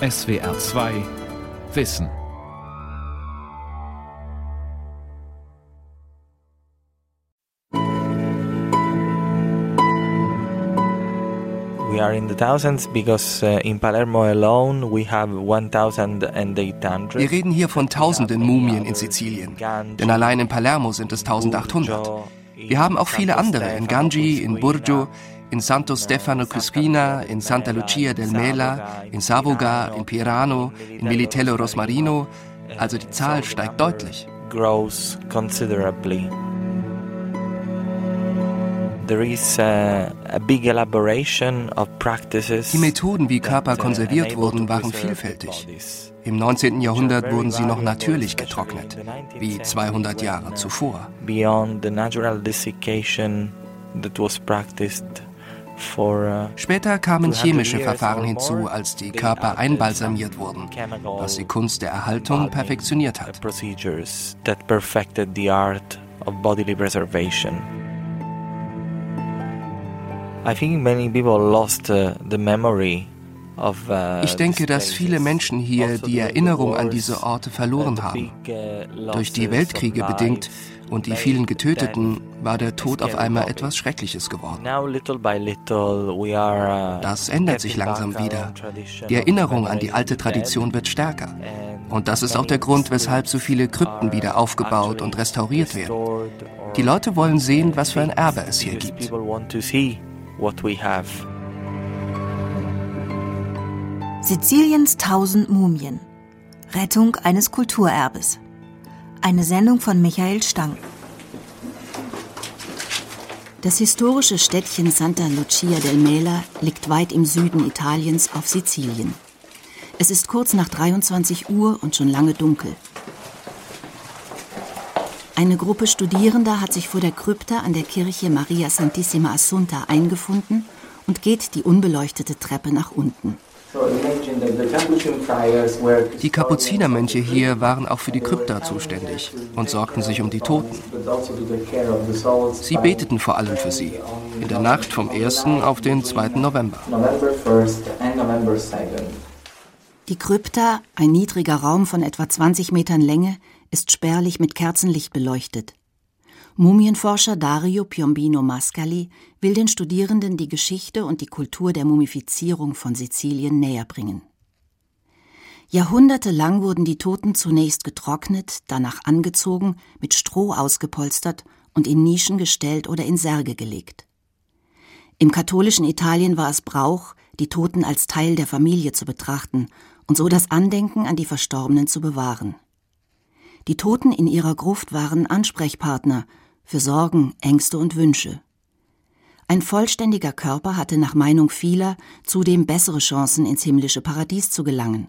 SWR 2 Wissen. We are in the thousands because uh, in Palermo alone we have 1800. Wir reden hier von tausenden Mumien in Sizilien, denn allein in Palermo sind es 1800. Wir haben auch viele andere in Gangi, in Burgio, in Santo Stefano Cuspina, in Santa Lucia del Mela, in Savoga, in Pirano, in Militello Rosmarino. Also die Zahl steigt deutlich. Grows considerably. There is a, a big elaboration of practices Die Methoden, wie Körper uh, konserviert wurden, waren vielfältig. Im 19. Jahrhundert wurden sie noch natürlich getrocknet, wie 200 Jahre zuvor. Beyond the natural desiccation that was practiced Später kamen chemische Verfahren hinzu, als die Körper einbalsamiert wurden, was die Kunst der Erhaltung perfektioniert hat. uh. Uh, Ich denke, dass viele. Menschen hier Also die Erinnerung an diese Orte uh, verloren haben. uh, Durch die Weltkriege bedingt und die vielen Getöteten war der Tod auf einmal etwas Schreckliches geworden. Uh, Das ändert sich langsam wieder. Die Erinnerung an die alte Tradition wird stärker. Und das ist auch der Grund, weshalb so viele Krypten wieder aufgebaut und restauriert werden. Die Leute wollen sehen, was für ein Erbe es hier gibt. Siziliens tausend Mumien. Rettung eines Kulturerbes. Eine Sendung von Michael Stang. Das historische Städtchen Santa Lucia del Mela liegt weit im Süden Italiens auf Sizilien. Es ist kurz nach 23 Uhr und schon lange dunkel. Eine Gruppe Studierender hat sich vor der Krypta an der Kirche Maria Santissima Assunta eingefunden und geht die unbeleuchtete Treppe nach unten. Die Kapuzinermönche hier waren auch für die Krypta zuständig und sorgten sich um die Toten. Sie beteten vor allem für sie, in der Nacht vom 1. auf den 2. November. Die Krypta, ein niedriger Raum von etwa 20 Metern Länge, ist spärlich mit Kerzenlicht beleuchtet. Mumienforscher Dario Piombino Mascali will den Studierenden die Geschichte und die Kultur der Mumifizierung von Sizilien näherbringen. Jahrhundertelang wurden die Toten zunächst getrocknet, danach angezogen, mit Stroh ausgepolstert und in Nischen gestellt oder in Särge gelegt. Im katholischen Italien war es Brauch, die Toten als Teil der Familie zu betrachten und so das Andenken an die Verstorbenen zu bewahren. Die Toten in ihrer Gruft waren Ansprechpartner für Sorgen, Ängste und Wünsche. Ein vollständiger Körper hatte nach Meinung vieler zudem bessere Chancen ins himmlische Paradies zu gelangen.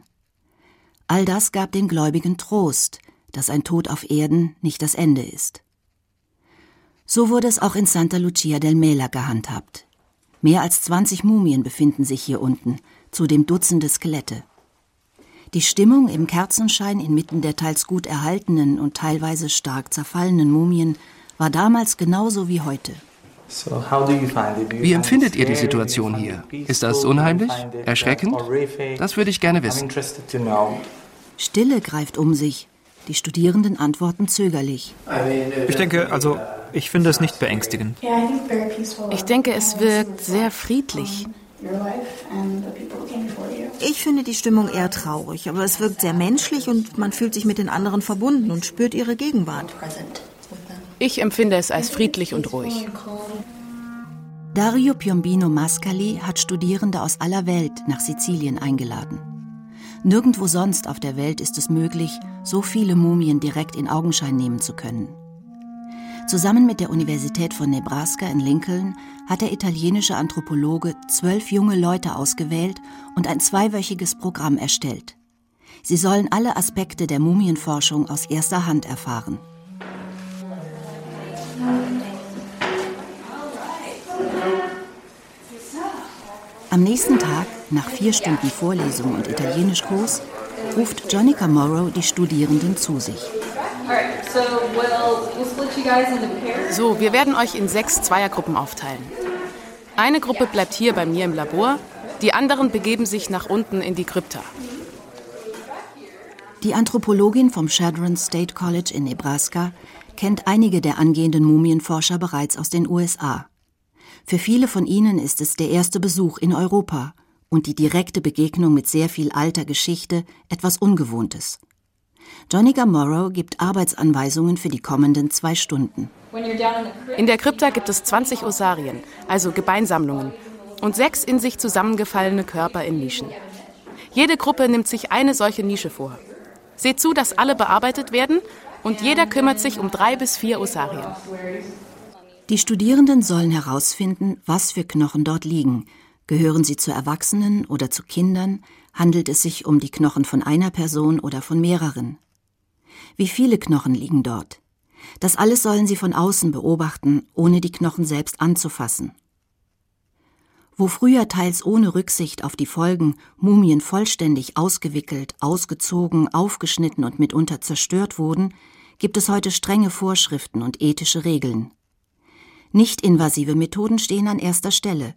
All das gab den Gläubigen Trost, dass ein Tod auf Erden nicht das Ende ist. So wurde es auch in Santa Lucia del Mela gehandhabt. Mehr als 20 Mumien befinden sich hier unten, zudem Dutzende Skelette. Die Stimmung im Kerzenschein inmitten der teils gut erhaltenen und teilweise stark zerfallenen Mumien war damals genauso wie heute. Wie empfindet ihr die Situation hier? Ist das unheimlich? Erschreckend? Das würde ich gerne wissen. Stille greift um sich. Die Studierenden antworten zögerlich. Ich denke, also, ich finde es nicht beängstigend. Ich denke, es wirkt sehr friedlich. Ich finde die Stimmung eher traurig, aber es wirkt sehr menschlich und man fühlt sich mit den anderen verbunden und spürt ihre Gegenwart. Ich empfinde es als friedlich und ruhig. Dario Piombino Mascali hat Studierende aus aller Welt nach Sizilien eingeladen. Nirgendwo sonst auf der Welt ist es möglich, so viele Mumien direkt in Augenschein nehmen zu können. Zusammen mit der Universität von Nebraska in Lincoln hat der italienische Anthropologe zwölf junge Leute ausgewählt und ein zweiwöchiges Programm erstellt. Sie sollen alle Aspekte der Mumienforschung aus erster Hand erfahren. Am nächsten Tag, nach vier Stunden Vorlesung und Italienischkurs, ruft Jonica Morrow die Studierenden zu sich. So, wir werden euch in sechs Zweiergruppen aufteilen. Eine Gruppe bleibt hier bei mir im Labor, die anderen begeben sich nach unten in die Krypta. Die Anthropologin vom Chadron State College in Nebraska kennt einige der angehenden Mumienforscher bereits aus den USA. Für viele von ihnen ist es der erste Besuch in Europa und die direkte Begegnung mit sehr viel alter Geschichte etwas Ungewohntes. Jonica Morrow gibt Arbeitsanweisungen für die kommenden zwei Stunden. In der Krypta gibt es 20 Osarien, also Gebeinsammlungen, und sechs in sich zusammengefallene Körper in Nischen. Jede Gruppe nimmt sich eine solche Nische vor. Seht zu, dass alle bearbeitet werden und jeder kümmert sich um drei bis vier Osarien. Die Studierenden sollen herausfinden, was für Knochen dort liegen. Gehören sie zu Erwachsenen oder zu Kindern? Handelt es sich um die Knochen von einer Person oder von mehreren? Wie viele Knochen liegen dort? Das alles sollen sie von außen beobachten, ohne die Knochen selbst anzufassen. Wo früher teils ohne Rücksicht auf die Folgen Mumien vollständig ausgewickelt, ausgezogen, aufgeschnitten und mitunter zerstört wurden, gibt es heute strenge Vorschriften und ethische Regeln. Nicht-invasive Methoden stehen an erster Stelle.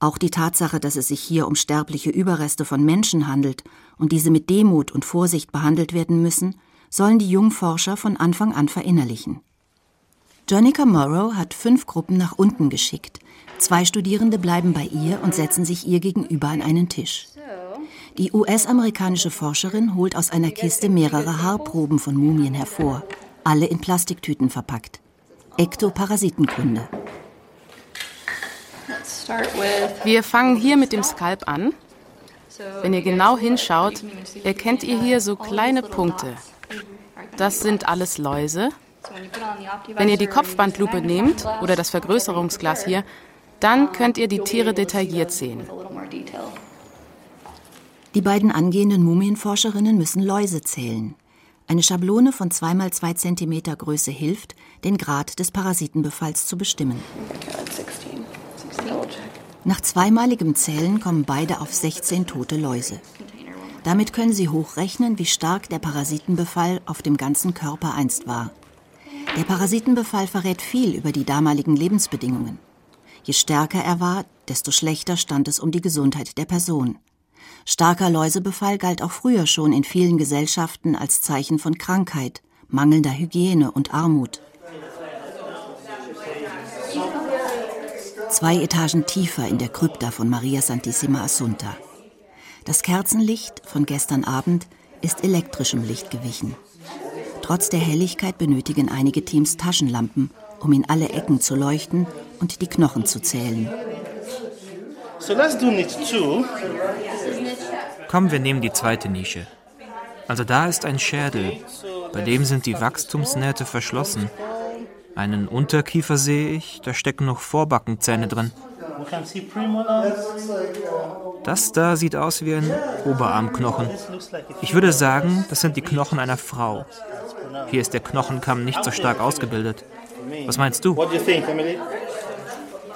Auch die Tatsache, dass es sich hier um sterbliche Überreste von Menschen handelt und diese mit Demut und Vorsicht behandelt werden müssen, sollen die Jungforscher von Anfang an verinnerlichen. Jonica Morrow hat fünf Gruppen nach unten geschickt. Zwei Studierende bleiben bei ihr und setzen sich ihr gegenüber an einen Tisch. Die US-amerikanische Forscherin holt aus einer Kiste mehrere Haarproben von Mumien hervor, alle in Plastiktüten verpackt. Ektoparasitenkunde. Wir fangen hier mit dem Skalp an. Wenn ihr genau hinschaut, erkennt ihr hier so kleine Punkte. Das sind alles Läuse. Wenn ihr die Kopfbandlupe nehmt oder das Vergrößerungsglas hier, dann könnt ihr die Tiere detailliert sehen. Die beiden angehenden Mumienforscherinnen müssen Läuse zählen. Eine Schablone von 2 mal 2 cm Größe hilft, den Grad des Parasitenbefalls zu bestimmen. Nach zweimaligem Zählen kommen beide auf 16 tote Läuse. Damit können sie hochrechnen, wie stark der Parasitenbefall auf dem ganzen Körper einst war. Der Parasitenbefall verrät viel über die damaligen Lebensbedingungen. Je stärker er war, desto schlechter stand es um die Gesundheit der Person. Starker Läusebefall galt auch früher schon in vielen Gesellschaften als Zeichen von Krankheit, mangelnder Hygiene und Armut. Zwei Etagen tiefer in der Krypta von Maria Santissima Assunta. Das Kerzenlicht von gestern Abend ist elektrischem Licht gewichen. Trotz der Helligkeit benötigen einige Teams Taschenlampen, um in alle Ecken zu leuchten und die Knochen zu zählen. So let's do niche two. Komm, wir nehmen die zweite Nische. Also da ist ein Schädel. Bei dem sind die Wachstumsnähte verschlossen. Einen Unterkiefer sehe ich, da stecken noch Vorbackenzähne drin. Das da sieht aus wie ein Oberarmknochen. Ich würde sagen, das sind die Knochen einer Frau. Hier ist der Knochenkamm nicht so stark ausgebildet. Was meinst du?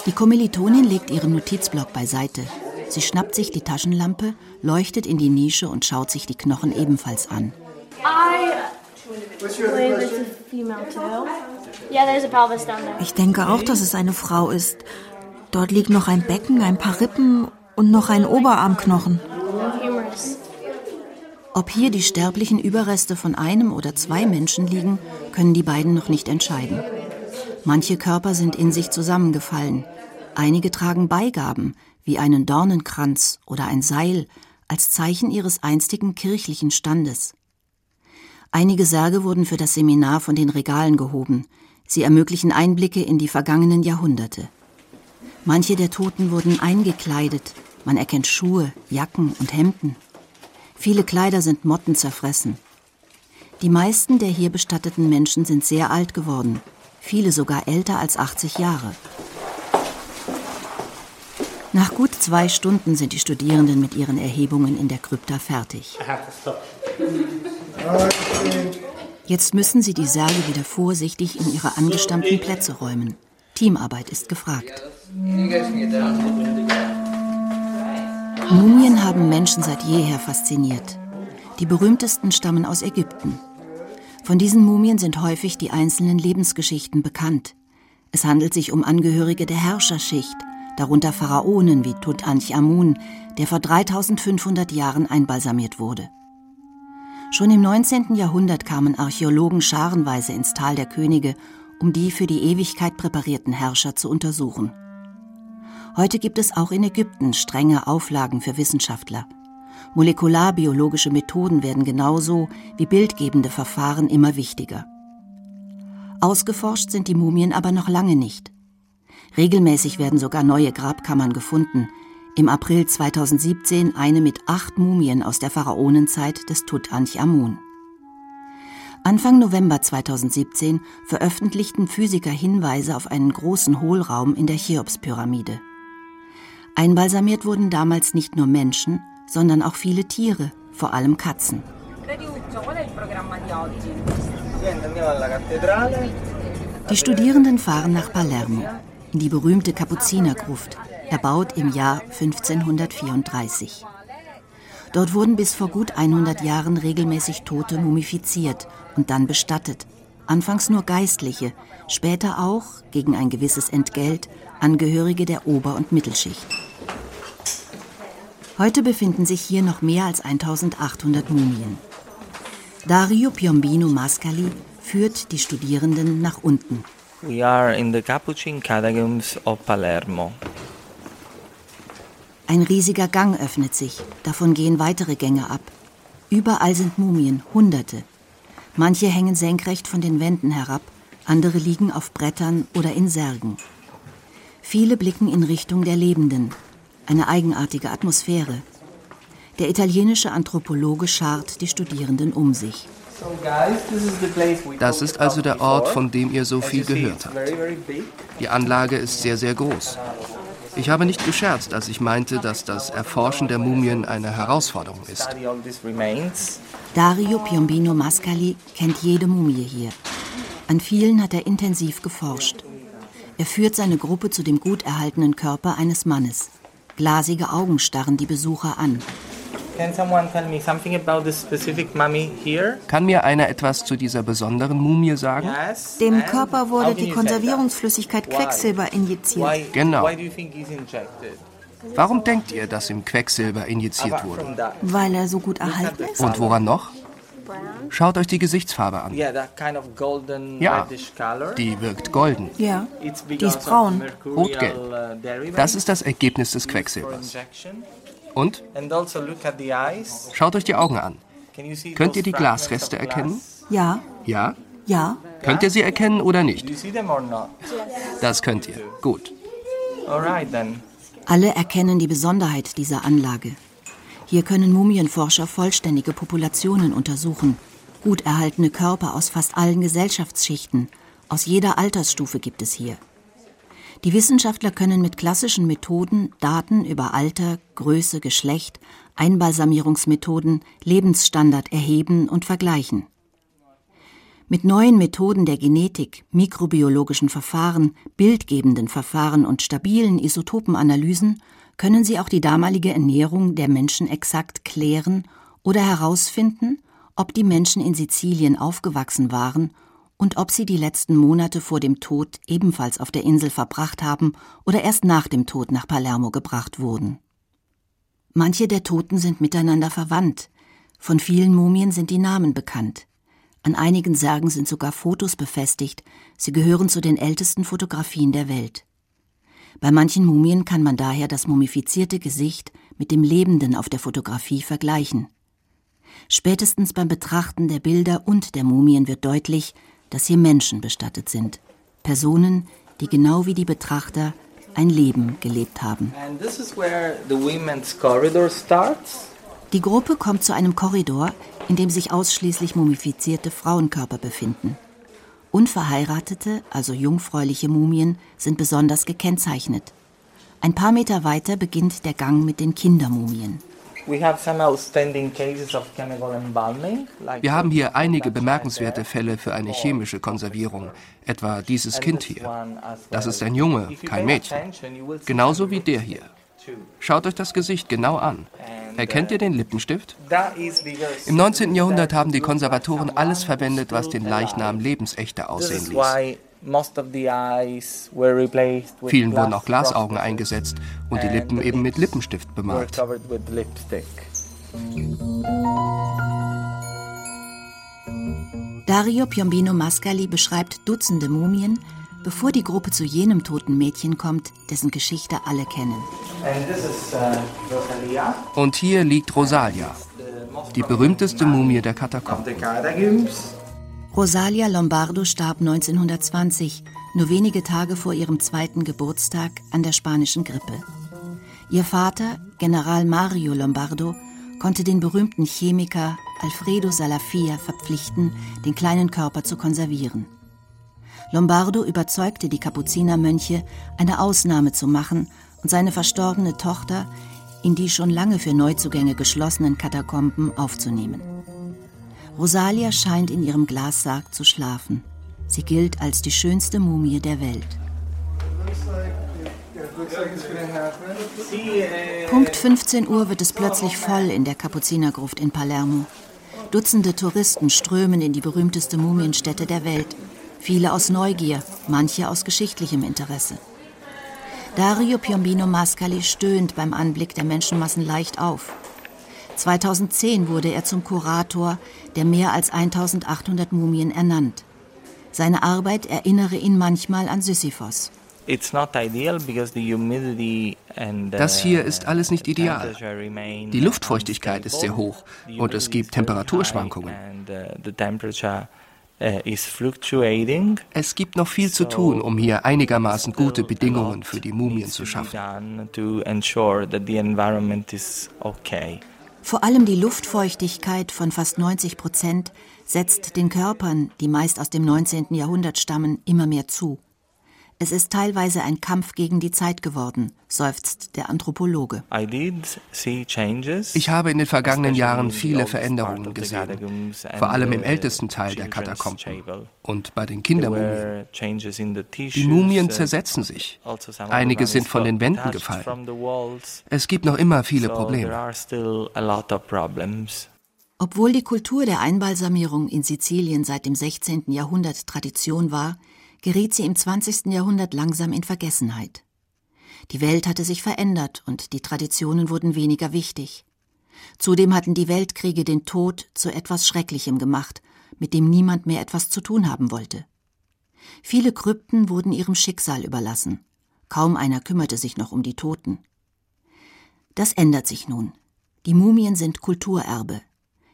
Die Kommilitonin legt ihren Notizblock beiseite. Sie schnappt sich die Taschenlampe, leuchtet in die Nische und schaut sich die Knochen ebenfalls an. Ich denke auch, dass es eine Frau ist. Dort liegt noch ein Becken, ein paar Rippen und noch ein Oberarmknochen. Ob hier die sterblichen Überreste von einem oder zwei Menschen liegen, können die beiden noch nicht entscheiden. Manche Körper sind in sich zusammengefallen. Einige tragen Beigaben, wie einen Dornenkranz oder ein Seil, als Zeichen ihres einstigen kirchlichen Standes. Einige Särge wurden für das Seminar von den Regalen gehoben. Sie ermöglichen Einblicke in die vergangenen Jahrhunderte. Manche der Toten wurden eingekleidet. Man erkennt Schuhe, Jacken und Hemden. Viele Kleider sind Motten zerfressen. Die meisten der hier bestatteten Menschen sind sehr alt geworden, viele sogar älter als 80 Jahre. Nach gut zwei Stunden sind die Studierenden mit ihren Erhebungen in der Krypta fertig. Jetzt müssen sie die Särge wieder vorsichtig in ihre angestammten Plätze räumen. Teamarbeit ist gefragt. Mumien haben Menschen seit jeher fasziniert. Die berühmtesten stammen aus Ägypten. Von diesen Mumien sind häufig die einzelnen Lebensgeschichten bekannt. Es handelt sich um Angehörige der Herrscherschicht, darunter Pharaonen wie Tutanchamun, der vor 3500 Jahren einbalsamiert wurde. Schon im 19. Jahrhundert kamen Archäologen scharenweise ins Tal der Könige, um die für die Ewigkeit präparierten Herrscher zu untersuchen. Heute gibt es auch in Ägypten strenge Auflagen für Wissenschaftler. Molekularbiologische Methoden werden genauso wie bildgebende Verfahren immer wichtiger. Ausgeforscht sind die Mumien aber noch lange nicht. Regelmäßig werden sogar neue Grabkammern gefunden, im April 2017 eine mit acht Mumien aus der Pharaonenzeit des Tutanchamun. Anfang November 2017 veröffentlichten Physiker Hinweise auf einen großen Hohlraum in der Cheops-Pyramide. Einbalsamiert wurden damals nicht nur Menschen, sondern auch viele Tiere, vor allem Katzen. Die Studierenden fahren nach Palermo, in die berühmte Kapuzinergruft, erbaut im Jahr 1534. Dort wurden bis vor gut 100 Jahren regelmäßig Tote mumifiziert und dann bestattet. Anfangs nur Geistliche, später auch, gegen ein gewisses Entgelt, Angehörige der Ober- und Mittelschicht. Heute befinden sich hier noch mehr als 1800 Mumien. Dario Piombino Mascali führt die Studierenden nach unten. We are in the Capuchin Catacombs of Palermo. Ein riesiger Gang öffnet sich, davon gehen weitere Gänge ab. Überall sind Mumien, Hunderte. Manche hängen senkrecht von den Wänden herab, andere liegen auf Brettern oder in Särgen. Viele blicken in Richtung der Lebenden. Eine eigenartige Atmosphäre. Der italienische Anthropologe schart die Studierenden um sich. Das ist also der Ort, von dem ihr so viel gehört habt. Die Anlage ist sehr, sehr groß. Ich habe nicht gescherzt, als ich meinte, dass das Erforschen der Mumien eine Herausforderung ist. Dario Piombino Mascali kennt jede Mumie hier. An vielen hat er intensiv geforscht. Er führt seine Gruppe zu dem gut erhaltenen Körper eines Mannes. Glasige Augen starren die Besucher an. Kann mir einer etwas zu dieser besonderen Mumie sagen? Dem Körper wurde die Konservierungsflüssigkeit Quecksilber injiziert. Genau. Warum denkt ihr, dass ihm Quecksilber injiziert wurde? Weil er so gut erhalten ist. Und woran noch? Schaut euch die Gesichtsfarbe an. Ja, die wirkt golden. Ja, die ist braun. Rotgelb. Das ist das Ergebnis des Quecksilbers. Und? Also Schaut euch die Augen an. Könnt ihr die Glasreste erkennen? Ja. Ja? Ja. Könnt ihr sie erkennen oder nicht? Das könnt ihr. Gut. Alle erkennen die Besonderheit dieser Anlage. Hier können Mumienforscher vollständige Populationen untersuchen. Gut erhaltene Körper aus fast allen Gesellschaftsschichten. Aus jeder Altersstufe gibt es hier. Die Wissenschaftler können mit klassischen Methoden Daten über Alter, Größe, Geschlecht, Einbalsamierungsmethoden, Lebensstandard erheben und vergleichen. Mit neuen Methoden der Genetik, mikrobiologischen Verfahren, bildgebenden Verfahren und stabilen Isotopenanalysen können sie auch die damalige Ernährung der Menschen exakt klären oder herausfinden, ob die Menschen in Sizilien aufgewachsen waren und ob sie die letzten Monate vor dem Tod ebenfalls auf der Insel verbracht haben oder erst nach dem Tod nach Palermo gebracht wurden. Manche der Toten sind miteinander verwandt, von vielen Mumien sind die Namen bekannt. An einigen Särgen sind sogar Fotos befestigt, sie gehören zu den ältesten Fotografien der Welt. Bei manchen Mumien kann man daher das mumifizierte Gesicht mit dem Lebenden auf der Fotografie vergleichen. Spätestens beim Betrachten der Bilder und der Mumien wird deutlich, dass hier Menschen bestattet sind. Personen, die genau wie die Betrachter ein Leben gelebt haben. Die Gruppe kommt zu einem Korridor, in dem sich ausschließlich mumifizierte Frauenkörper befinden. Unverheiratete, also jungfräuliche Mumien sind besonders gekennzeichnet. Ein paar Meter weiter beginnt der Gang mit den Kindermumien. Wir haben hier einige bemerkenswerte Fälle für eine chemische Konservierung, etwa dieses Kind hier. Das ist ein Junge, kein Mädchen. Genauso wie der hier. Schaut euch das Gesicht genau an. Erkennt ihr den Lippenstift? Im 19. Jahrhundert haben die Konservatoren alles verwendet, was den Leichnam lebensechter aussehen ließ. Vielen wurden auch Glasaugen eingesetzt und die Lippen eben mit Lippenstift bemalt. Dario Piombino Mascali beschreibt Dutzende Mumien, bevor die Gruppe zu jenem toten Mädchen kommt, dessen Geschichte alle kennen. Uh, Und hier liegt Rosalia, die berühmteste Mumie der Katakomben. Rosalia Lombardo starb 1920, nur wenige Tage vor ihrem zweiten Geburtstag an der spanischen Grippe. Ihr Vater, General Mario Lombardo, konnte den berühmten Chemiker Alfredo Salafia verpflichten, den kleinen Körper zu konservieren. Lombardo überzeugte die Kapuzinermönche, eine Ausnahme zu machen und seine verstorbene Tochter in die schon lange für Neuzugänge geschlossenen Katakomben aufzunehmen. Rosalia scheint in ihrem Glassarg zu schlafen. Sie gilt als die schönste Mumie der Welt. Punkt 15 Uhr wird es plötzlich voll in der Kapuzinergruft in Palermo. Dutzende Touristen strömen in die berühmteste Mumienstätte der Welt. Viele aus Neugier, manche aus geschichtlichem Interesse. Dario Piombino Mascali stöhnt beim Anblick der Menschenmassen leicht auf. 2010 wurde er zum Kurator der mehr als 1800 Mumien ernannt. Seine Arbeit erinnere ihn manchmal an Sisyphos. Das hier ist alles nicht ideal. Die Luftfeuchtigkeit ist sehr hoch und es gibt Temperaturschwankungen. Es gibt noch viel zu tun, um hier einigermaßen gute Bedingungen für die Mumien zu schaffen. Vor allem die Luftfeuchtigkeit von fast 90 Prozent setzt den Körpern, die meist aus dem 19. Jahrhundert stammen, immer mehr zu. Es ist teilweise ein Kampf gegen die Zeit geworden, seufzt der Anthropologe. Ich habe in den vergangenen Jahren viele Veränderungen gesehen, vor allem im ältesten Teil der Katakomben und bei den Kindermumien. Die Mumien zersetzen sich. Also Einige sind von den Wänden gefallen. Es gibt noch immer viele Probleme. Obwohl die Kultur der Einbalsamierung in Sizilien seit dem 16. Jahrhundert Tradition war, geriet sie im 20. Jahrhundert langsam in Vergessenheit. Die Welt hatte sich verändert und die Traditionen wurden weniger wichtig. Zudem hatten die Weltkriege den Tod zu etwas Schrecklichem gemacht, mit dem niemand mehr etwas zu tun haben wollte. Viele Krypten wurden ihrem Schicksal überlassen. Kaum einer kümmerte sich noch um die Toten. Das ändert sich nun. Die Mumien sind Kulturerbe.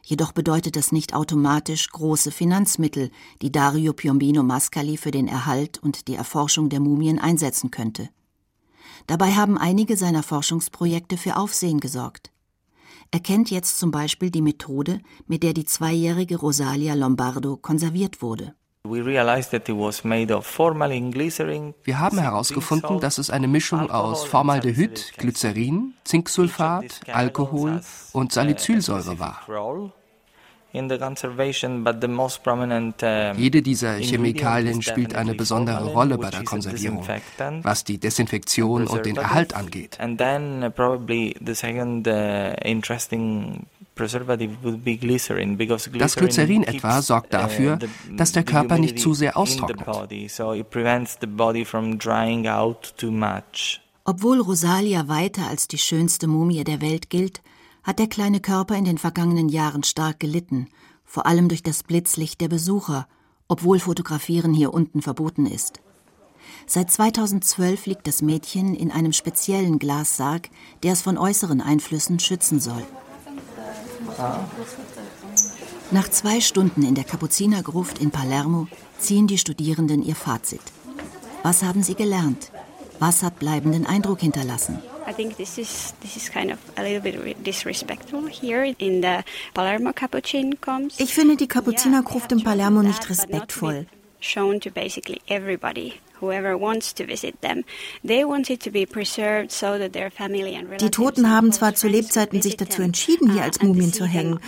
Jedoch bedeutet das nicht automatisch große Finanzmittel, die Dario Piombino Mascali für den Erhalt und die Erforschung der Mumien einsetzen könnte. Dabei haben einige seiner Forschungsprojekte für Aufsehen gesorgt. Er kennt jetzt zum Beispiel die Methode, mit der die zweijährige Rosalia Lombardo konserviert wurde. Wir haben herausgefunden, dass es eine Mischung aus Formaldehyd, Glycerin, Zinksulfat, Alkohol und Salicylsäure war. Jede dieser Chemikalien spielt eine besondere Rolle bei der Konservierung, was die Desinfektion und den Erhalt angeht. Das Glycerin etwa sorgt dafür, dass der Körper nicht zu sehr austrocknet. Obwohl Rosalia weiter als die schönste Mumie der Welt gilt, hat der kleine Körper in den vergangenen Jahren stark gelitten, vor allem durch das Blitzlicht der Besucher, obwohl Fotografieren hier unten verboten ist. Seit 2012 liegt das Mädchen in einem speziellen Glassarg, der es von äußeren Einflüssen schützen soll. Nach zwei Stunden in der Kapuzinergruft in Palermo ziehen die Studierenden ihr Fazit. Was haben sie gelernt? Was hat bleibenden Eindruck hinterlassen? I think this is this is kind of a little bit disrespectful here in the Palermo Capuchin comes. Ich finde die Kapuzinergruft in Palermo nicht respektvoll. Shown to basically everybody die Toten haben zwar zu Lebzeiten sich dazu entschieden, hier als Mumien zu hängen,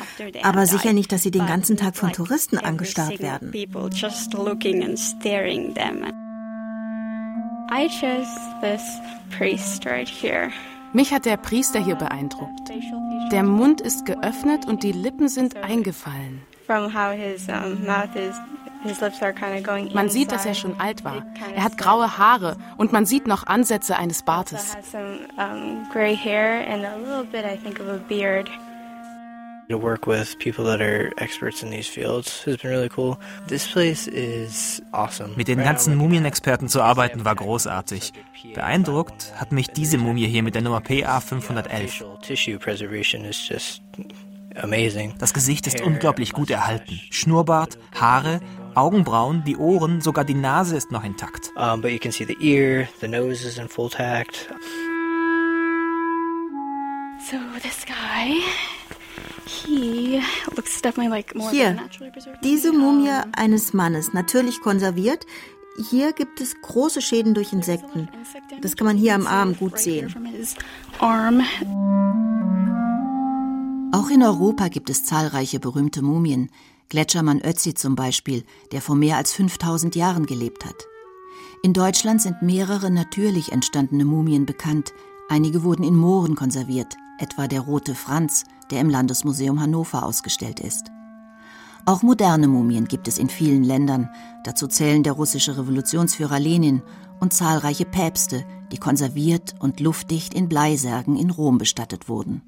aber sicher nicht, dass sie den ganzen Tag von Touristen angestarrt werden. I chose this priest right here. Mich hat der Priester hier beeindruckt. Der Mund ist geöffnet und die Lippen sind eingefallen. Man sieht, dass er schon alt war. Er hat graue Haare und man sieht noch Ansätze eines Bartes. To work with people that are experts in these fields has been really cool. This place is awesome. Mit den ganzen Mumienexperten zu arbeiten war großartig. Beeindruckt hat mich diese Mumie hier mit der Nummer PA 511. Das Gesicht ist unglaublich gut erhalten. Schnurrbart, Haare, Augenbrauen, die Ohren, sogar die Nase ist noch intakt. Um, but you can see the ear, the nose is in full tact. So this guy hier, diese Mumie eines Mannes, natürlich konserviert. Hier gibt es große Schäden durch Insekten. Das kann man hier am Arm gut sehen. Auch in Europa gibt es zahlreiche berühmte Mumien. Gletschermann Ötzi zum Beispiel, der vor mehr als 5000 Jahren gelebt hat. In Deutschland sind mehrere natürlich entstandene Mumien bekannt. Einige wurden in Mooren konserviert, etwa der Rote Franz, der im Landesmuseum Hannover ausgestellt ist. Auch moderne Mumien gibt es in vielen Ländern, dazu zählen der russische Revolutionsführer Lenin und zahlreiche Päpste, die konserviert und luftdicht in Bleisärgen in Rom bestattet wurden.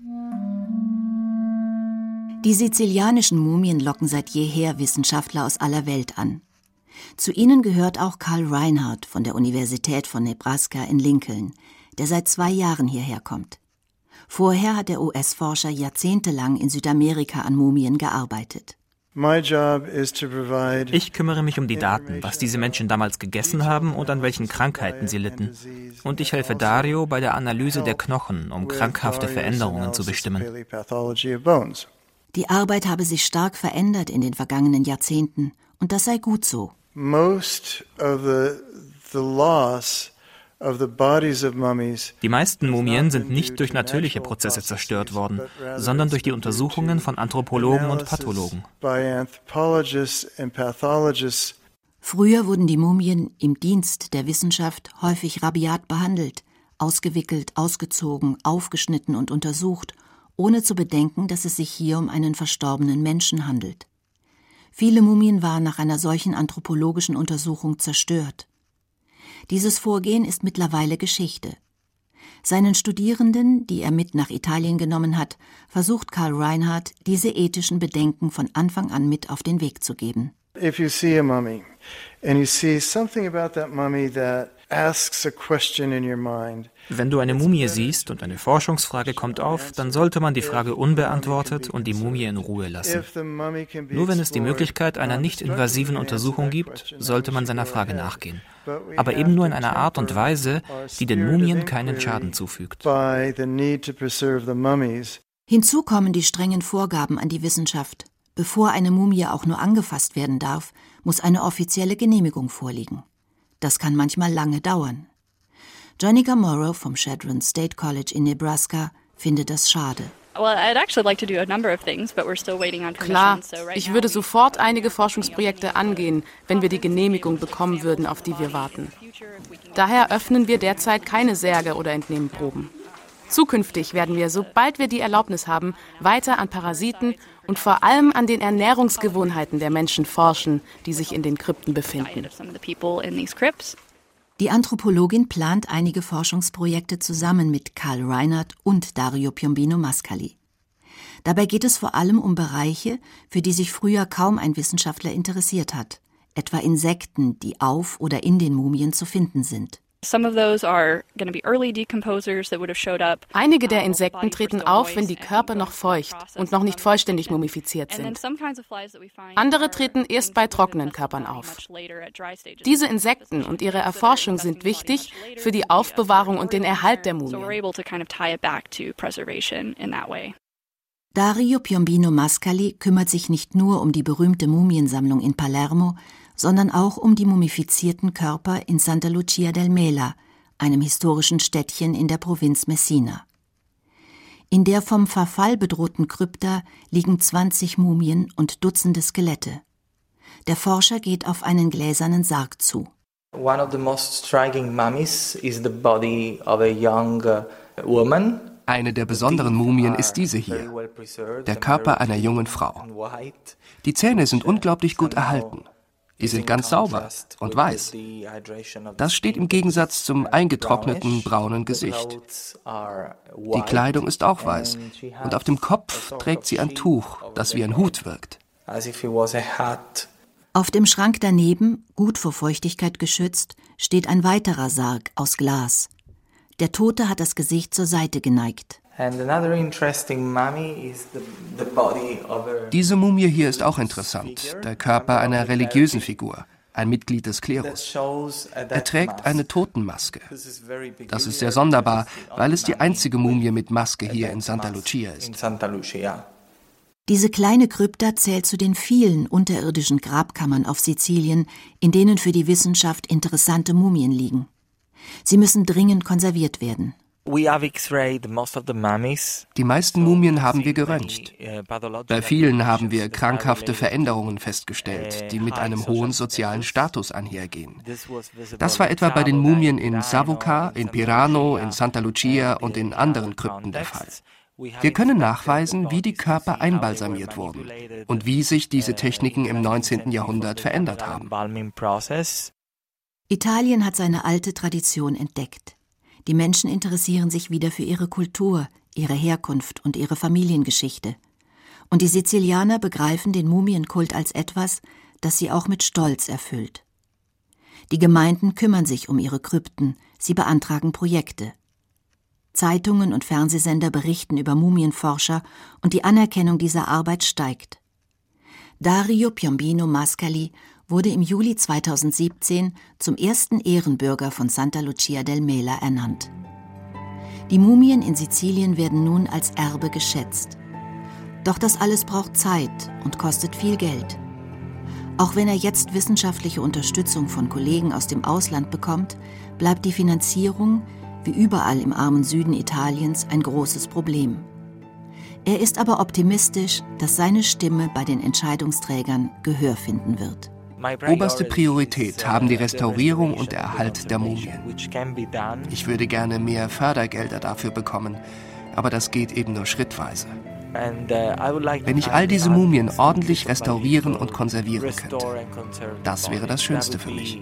Die sizilianischen Mumien locken seit jeher Wissenschaftler aus aller Welt an. Zu ihnen gehört auch Karl Reinhardt von der Universität von Nebraska in Lincoln, der seit zwei Jahren hierher kommt. Vorher hat der US-Forscher jahrzehntelang in Südamerika an Mumien gearbeitet. Ich kümmere mich um die Daten, was diese Menschen damals gegessen haben und an welchen Krankheiten sie litten. Und ich helfe Dario bei der Analyse der Knochen, um krankhafte Veränderungen zu bestimmen. Die Arbeit habe sich stark verändert in den vergangenen Jahrzehnten und das sei gut so. Most of the, the loss die meisten Mumien sind nicht durch natürliche Prozesse zerstört worden, sondern durch die Untersuchungen von Anthropologen und Pathologen. Früher wurden die Mumien im Dienst der Wissenschaft häufig rabiat behandelt, ausgewickelt, ausgezogen, aufgeschnitten und untersucht, ohne zu bedenken, dass es sich hier um einen verstorbenen Menschen handelt. Viele Mumien waren nach einer solchen anthropologischen Untersuchung zerstört. Dieses Vorgehen ist mittlerweile Geschichte. Seinen Studierenden, die er mit nach Italien genommen hat, versucht Karl Reinhardt, diese ethischen Bedenken von Anfang an mit auf den Weg zu geben. If you see a mummy and you see something about that mummy that wenn du eine Mumie siehst und eine Forschungsfrage kommt auf, dann sollte man die Frage unbeantwortet und die Mumie in Ruhe lassen. Nur wenn es die Möglichkeit einer nicht invasiven Untersuchung gibt, sollte man seiner Frage nachgehen. Aber eben nur in einer Art und Weise, die den Mumien keinen Schaden zufügt. Hinzu kommen die strengen Vorgaben an die Wissenschaft. Bevor eine Mumie auch nur angefasst werden darf, muss eine offizielle Genehmigung vorliegen. Das kann manchmal lange dauern. Jonica Morrow vom Chadron State College in Nebraska findet das schade. Klar, ich würde sofort einige Forschungsprojekte angehen, wenn wir die Genehmigung bekommen würden, auf die wir warten. Daher öffnen wir derzeit keine Särge oder entnehmen Proben. Zukünftig werden wir, sobald wir die Erlaubnis haben, weiter an Parasiten und vor allem an den Ernährungsgewohnheiten der Menschen forschen, die sich in den Krypten befinden. Die Anthropologin plant einige Forschungsprojekte zusammen mit Karl Reinhardt und Dario Piombino Mascali. Dabei geht es vor allem um Bereiche, für die sich früher kaum ein Wissenschaftler interessiert hat, etwa Insekten, die auf oder in den Mumien zu finden sind. Einige der Insekten treten auf, wenn die Körper noch feucht und noch nicht vollständig mumifiziert sind. Andere treten erst bei trockenen Körpern auf. Diese Insekten und ihre Erforschung sind wichtig für die Aufbewahrung und den Erhalt der Mumie. Dario Piombino Mascali kümmert sich nicht nur um die berühmte Mumiensammlung in Palermo, sondern auch um die mumifizierten Körper in Santa Lucia del Mela, einem historischen Städtchen in der Provinz Messina. In der vom Verfall bedrohten Krypta liegen 20 Mumien und Dutzende Skelette. Der Forscher geht auf einen gläsernen Sarg zu. One of the most striking mummies is the body of a young uh, woman. Eine der besonderen Mumien ist diese hier, der Körper einer jungen Frau. Die Zähne sind unglaublich gut erhalten. Die sind ganz sauber und weiß. Das steht im Gegensatz zum eingetrockneten braunen Gesicht. Die Kleidung ist auch weiß und auf dem Kopf trägt sie ein Tuch, das wie ein Hut wirkt. Auf dem Schrank daneben, gut vor Feuchtigkeit geschützt, steht ein weiterer Sarg aus Glas. Der Tote hat das Gesicht zur Seite geneigt. Diese Mumie hier ist auch interessant, der Körper einer religiösen Figur, ein Mitglied des Klerus. Er trägt eine Totenmaske. Das ist sehr sonderbar, weil es die einzige Mumie mit Maske hier in Santa Lucia ist. Diese kleine Krypta zählt zu den vielen unterirdischen Grabkammern auf Sizilien, in denen für die Wissenschaft interessante Mumien liegen. Sie müssen dringend konserviert werden. Die meisten Mumien haben wir geröntgt. Bei vielen haben wir krankhafte Veränderungen festgestellt, die mit einem hohen sozialen Status einhergehen. Das war etwa bei den Mumien in Savoca, in Pirano, in Santa Lucia und in anderen Krypten der Fall. Wir können nachweisen, wie die Körper einbalsamiert wurden und wie sich diese Techniken im 19. Jahrhundert verändert haben. Italien hat seine alte Tradition entdeckt. Die Menschen interessieren sich wieder für ihre Kultur, ihre Herkunft und ihre Familiengeschichte. Und die Sizilianer begreifen den Mumienkult als etwas, das sie auch mit Stolz erfüllt. Die Gemeinden kümmern sich um ihre Krypten, sie beantragen Projekte. Zeitungen und Fernsehsender berichten über Mumienforscher und die Anerkennung dieser Arbeit steigt. Dario Piombino Mascali wurde im Juli 2017 zum ersten Ehrenbürger von Santa Lucia del Mela ernannt. Die Mumien in Sizilien werden nun als Erbe geschätzt. Doch das alles braucht Zeit und kostet viel Geld. Auch wenn er jetzt wissenschaftliche Unterstützung von Kollegen aus dem Ausland bekommt, bleibt die Finanzierung, wie überall im armen Süden Italiens, ein großes Problem. Er ist aber optimistisch, dass seine Stimme bei den Entscheidungsträgern Gehör finden wird. Oberste Priorität haben die Restaurierung und der Erhalt der Mumien. Ich würde gerne mehr Fördergelder dafür bekommen, aber das geht eben nur schrittweise. Wenn ich all diese Mumien ordentlich restaurieren und konservieren könnte, das wäre das Schönste für mich.